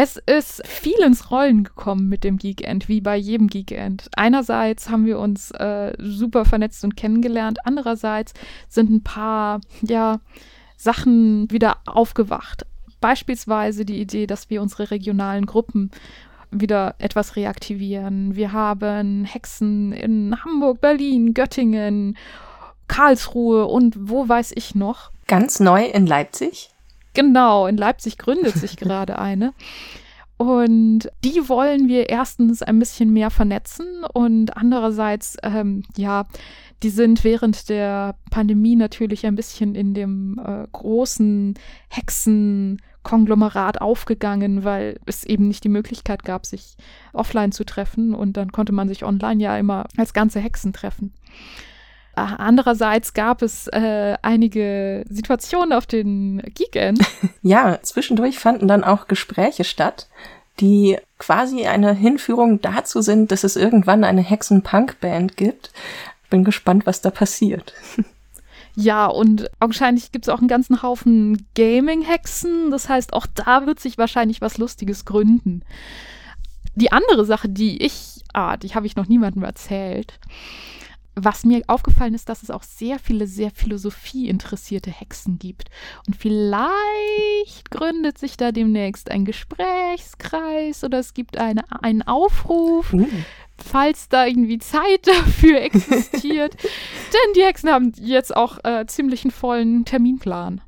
Es ist viel ins Rollen gekommen mit dem Geekend, wie bei jedem Geekend. Einerseits haben wir uns äh, super vernetzt und kennengelernt, andererseits sind ein paar, ja, Sachen wieder aufgewacht. Beispielsweise die Idee, dass wir unsere regionalen Gruppen wieder etwas reaktivieren. Wir haben Hexen in Hamburg, Berlin, Göttingen, Karlsruhe und wo weiß ich noch. Ganz neu in Leipzig? Genau, in Leipzig gründet sich gerade eine. Und die wollen wir erstens ein bisschen mehr vernetzen und andererseits, ähm, ja, die sind während der Pandemie natürlich ein bisschen in dem äh, großen Hexenkonglomerat aufgegangen, weil es eben nicht die Möglichkeit gab, sich offline zu treffen und dann konnte man sich online ja immer als ganze Hexen treffen. Andererseits gab es äh, einige Situationen auf den Geekend. ja, zwischendurch fanden dann auch Gespräche statt, die quasi eine Hinführung dazu sind, dass es irgendwann eine Hexen-Punk-Band gibt bin gespannt, was da passiert. Ja, und augenscheinlich gibt es auch einen ganzen Haufen Gaming-Hexen. Das heißt, auch da wird sich wahrscheinlich was Lustiges gründen. Die andere Sache, die ich, ah, die habe ich noch niemandem erzählt. Was mir aufgefallen ist, dass es auch sehr viele, sehr Philosophie-interessierte Hexen gibt. Und vielleicht gründet sich da demnächst ein Gesprächskreis oder es gibt eine, einen Aufruf. Mhm falls da irgendwie Zeit dafür existiert. Denn die Hexen haben jetzt auch äh, ziemlich einen vollen Terminplan.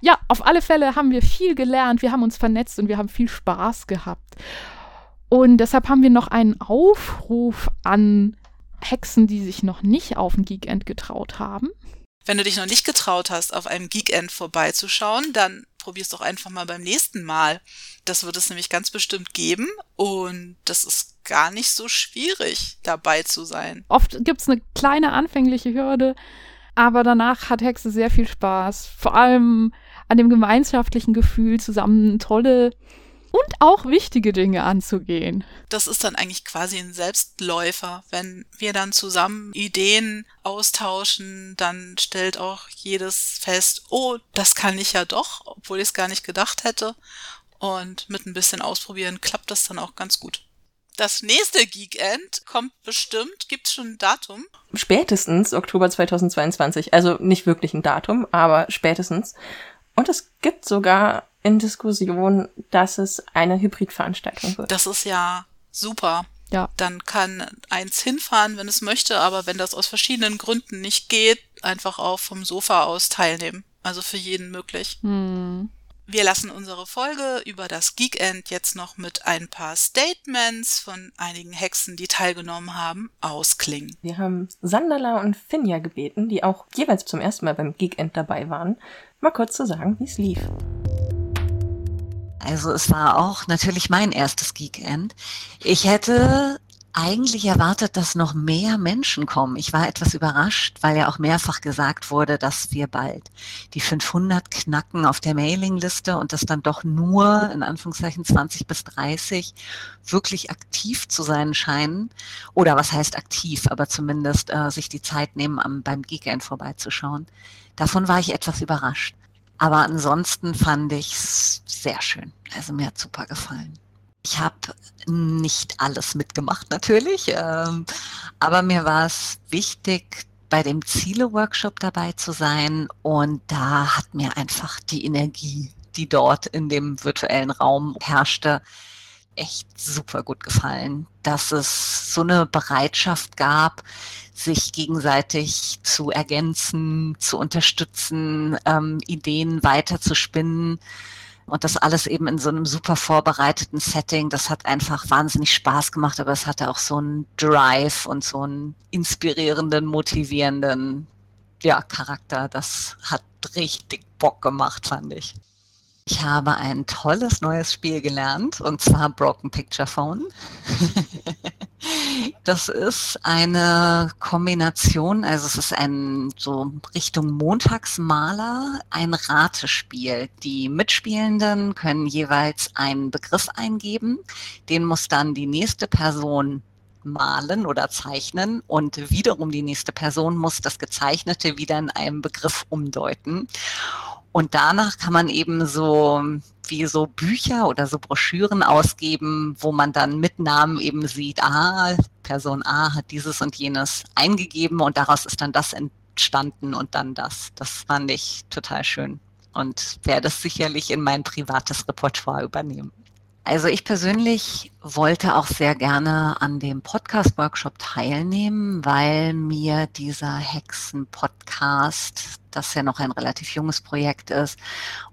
Ja, auf alle Fälle haben wir viel gelernt, wir haben uns vernetzt und wir haben viel Spaß gehabt. Und deshalb haben wir noch einen Aufruf an Hexen, die sich noch nicht auf ein Geekend getraut haben. Wenn du dich noch nicht getraut hast, auf einem Geekend vorbeizuschauen, dann probier's doch einfach mal beim nächsten Mal. Das wird es nämlich ganz bestimmt geben und das ist gar nicht so schwierig, dabei zu sein. Oft gibt's eine kleine anfängliche Hürde, aber danach hat Hexe sehr viel Spaß. Vor allem an dem gemeinschaftlichen Gefühl, zusammen tolle und auch wichtige Dinge anzugehen. Das ist dann eigentlich quasi ein Selbstläufer. Wenn wir dann zusammen Ideen austauschen, dann stellt auch jedes fest, oh, das kann ich ja doch, obwohl ich es gar nicht gedacht hätte. Und mit ein bisschen Ausprobieren klappt das dann auch ganz gut. Das nächste Geekend kommt bestimmt. Gibt es schon ein Datum? Spätestens Oktober 2022. Also nicht wirklich ein Datum, aber spätestens. Und es gibt sogar in Diskussion, dass es eine Hybridveranstaltung wird. Das ist ja super. Ja. Dann kann eins hinfahren, wenn es möchte, aber wenn das aus verschiedenen Gründen nicht geht, einfach auch vom Sofa aus teilnehmen. Also für jeden möglich. Hm. Wir lassen unsere Folge über das Geekend jetzt noch mit ein paar Statements von einigen Hexen, die teilgenommen haben, ausklingen. Wir haben Sandala und Finja gebeten, die auch jeweils zum ersten Mal beim Geekend dabei waren, mal kurz zu sagen, wie es lief. Also es war auch natürlich mein erstes Geekend. Ich hätte eigentlich erwartet, dass noch mehr Menschen kommen. Ich war etwas überrascht, weil ja auch mehrfach gesagt wurde, dass wir bald die 500 knacken auf der Mailingliste und dass dann doch nur in Anführungszeichen 20 bis 30 wirklich aktiv zu sein scheinen. Oder was heißt aktiv, aber zumindest äh, sich die Zeit nehmen, am, beim Geekend vorbeizuschauen. Davon war ich etwas überrascht. Aber ansonsten fand ich es sehr schön. Also mir hat super gefallen. Ich habe nicht alles mitgemacht natürlich, ähm, aber mir war es wichtig, bei dem Ziele-Workshop dabei zu sein und da hat mir einfach die Energie, die dort in dem virtuellen Raum herrschte, echt super gut gefallen, dass es so eine Bereitschaft gab, sich gegenseitig zu ergänzen, zu unterstützen, ähm, Ideen weiter zu spinnen. Und das alles eben in so einem super vorbereiteten Setting. Das hat einfach wahnsinnig Spaß gemacht, aber es hatte auch so einen Drive und so einen inspirierenden, motivierenden ja, Charakter. Das hat richtig Bock gemacht, fand ich. Ich habe ein tolles neues Spiel gelernt, und zwar Broken Picture Phone. das ist eine Kombination, also es ist ein so Richtung Montagsmaler, ein Ratespiel. Die Mitspielenden können jeweils einen Begriff eingeben, den muss dann die nächste Person malen oder zeichnen und wiederum die nächste Person muss das Gezeichnete wieder in einem Begriff umdeuten. Und danach kann man eben so wie so Bücher oder so Broschüren ausgeben, wo man dann mit Namen eben sieht, ah, Person A hat dieses und jenes eingegeben und daraus ist dann das entstanden und dann das. Das fand ich total schön und werde es sicherlich in mein privates Repertoire übernehmen. Also ich persönlich wollte auch sehr gerne an dem Podcast-Workshop teilnehmen, weil mir dieser Hexen-Podcast, das ja noch ein relativ junges Projekt ist,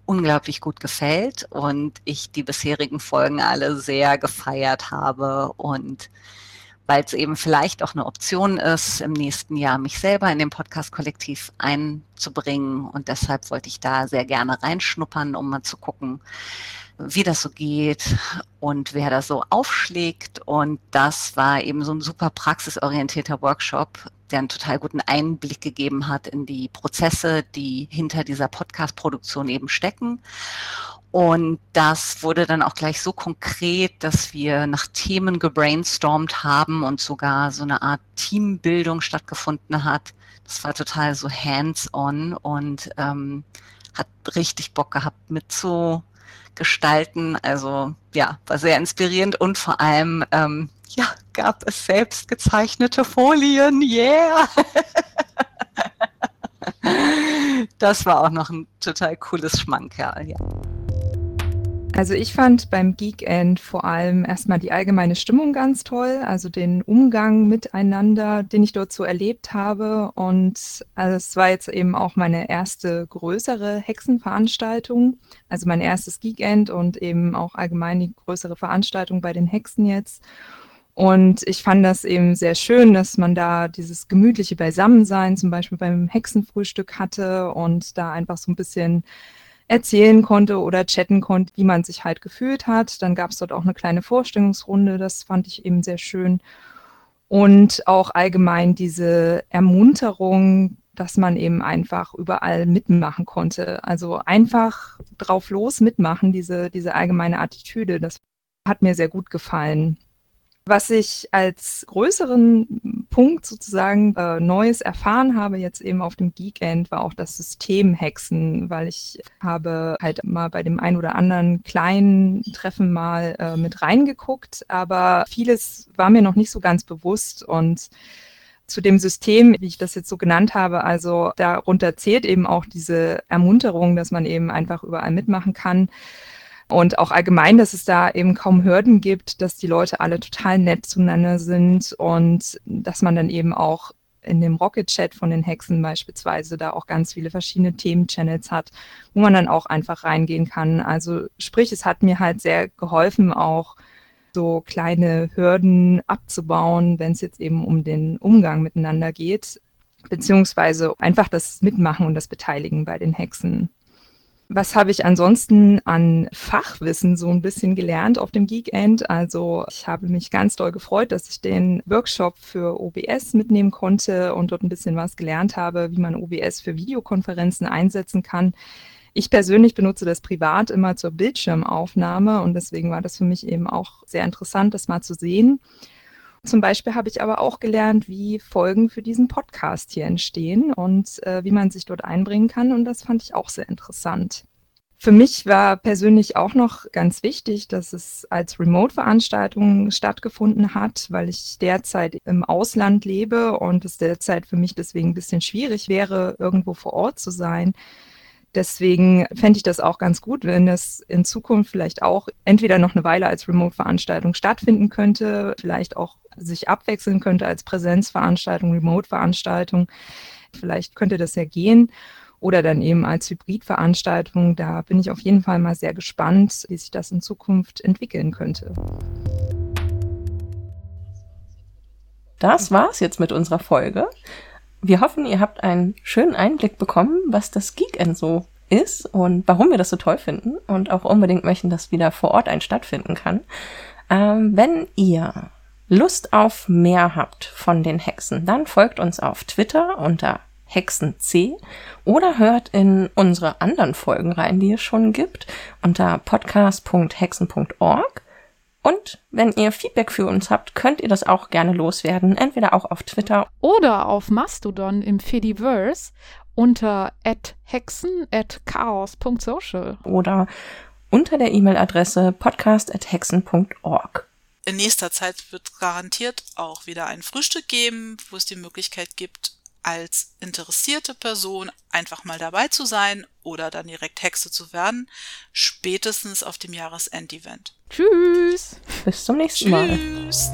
unglaublich gut gefällt und ich die bisherigen Folgen alle sehr gefeiert habe und weil es eben vielleicht auch eine Option ist, im nächsten Jahr mich selber in dem Podcast-Kollektiv einzubringen. Und deshalb wollte ich da sehr gerne reinschnuppern, um mal zu gucken, wie das so geht und wer da so aufschlägt. Und das war eben so ein super praxisorientierter Workshop, der einen total guten Einblick gegeben hat in die Prozesse, die hinter dieser Podcast-Produktion eben stecken. Und das wurde dann auch gleich so konkret, dass wir nach Themen gebrainstormt haben und sogar so eine Art Teambildung stattgefunden hat. Das war total so hands-on und ähm, hat richtig Bock gehabt mit so gestalten. Also ja, war sehr inspirierend und vor allem ähm, ja, gab es selbst gezeichnete Folien. Yeah! das war auch noch ein total cooles Schmankerl, ja. Also ich fand beim Geekend vor allem erstmal die allgemeine Stimmung ganz toll, also den Umgang miteinander, den ich dort so erlebt habe. Und also es war jetzt eben auch meine erste größere Hexenveranstaltung, also mein erstes Geekend und eben auch allgemein die größere Veranstaltung bei den Hexen jetzt. Und ich fand das eben sehr schön, dass man da dieses gemütliche Beisammensein zum Beispiel beim Hexenfrühstück hatte und da einfach so ein bisschen erzählen konnte oder chatten konnte, wie man sich halt gefühlt hat. Dann gab es dort auch eine kleine Vorstellungsrunde, das fand ich eben sehr schön. Und auch allgemein diese Ermunterung, dass man eben einfach überall mitmachen konnte. Also einfach drauf los mitmachen, diese, diese allgemeine Attitüde, das hat mir sehr gut gefallen. Was ich als größeren Punkt sozusagen äh, Neues erfahren habe, jetzt eben auf dem Geekend, war auch das System Hexen, weil ich habe halt mal bei dem ein oder anderen kleinen Treffen mal äh, mit reingeguckt, aber vieles war mir noch nicht so ganz bewusst und zu dem System, wie ich das jetzt so genannt habe. Also darunter zählt eben auch diese Ermunterung, dass man eben einfach überall mitmachen kann. Und auch allgemein, dass es da eben kaum Hürden gibt, dass die Leute alle total nett zueinander sind und dass man dann eben auch in dem Rocket Chat von den Hexen beispielsweise da auch ganz viele verschiedene Themen-Channels hat, wo man dann auch einfach reingehen kann. Also sprich, es hat mir halt sehr geholfen, auch so kleine Hürden abzubauen, wenn es jetzt eben um den Umgang miteinander geht, beziehungsweise einfach das Mitmachen und das Beteiligen bei den Hexen. Was habe ich ansonsten an Fachwissen so ein bisschen gelernt auf dem Geekend? Also ich habe mich ganz doll gefreut, dass ich den Workshop für OBS mitnehmen konnte und dort ein bisschen was gelernt habe, wie man OBS für Videokonferenzen einsetzen kann. Ich persönlich benutze das privat immer zur Bildschirmaufnahme und deswegen war das für mich eben auch sehr interessant, das mal zu sehen. Zum Beispiel habe ich aber auch gelernt, wie Folgen für diesen Podcast hier entstehen und äh, wie man sich dort einbringen kann. Und das fand ich auch sehr interessant. Für mich war persönlich auch noch ganz wichtig, dass es als Remote-Veranstaltung stattgefunden hat, weil ich derzeit im Ausland lebe und es derzeit für mich deswegen ein bisschen schwierig wäre, irgendwo vor Ort zu sein. Deswegen fände ich das auch ganz gut, wenn das in Zukunft vielleicht auch entweder noch eine Weile als Remote-Veranstaltung stattfinden könnte, vielleicht auch sich abwechseln könnte als Präsenzveranstaltung, Remote-Veranstaltung. Vielleicht könnte das ja gehen oder dann eben als Hybridveranstaltung. Da bin ich auf jeden Fall mal sehr gespannt, wie sich das in Zukunft entwickeln könnte. Das war's jetzt mit unserer Folge. Wir hoffen, ihr habt einen schönen Einblick bekommen, was das Geekend so ist und warum wir das so toll finden und auch unbedingt möchten, dass wieder vor Ort ein stattfinden kann. Ähm, wenn ihr Lust auf mehr habt von den Hexen, dann folgt uns auf Twitter unter HexenC oder hört in unsere anderen Folgen rein, die es schon gibt, unter podcast.hexen.org. Und wenn ihr Feedback für uns habt, könnt ihr das auch gerne loswerden, entweder auch auf Twitter oder auf Mastodon im Fediverse unter hexen at chaos.social oder unter der E-Mail-Adresse podcast.hexen.org. In nächster Zeit wird garantiert auch wieder ein Frühstück geben, wo es die Möglichkeit gibt, als interessierte Person einfach mal dabei zu sein oder dann direkt Hexe zu werden, spätestens auf dem Jahresendevent. Tschüss. Bis zum nächsten Mal. Tschüss.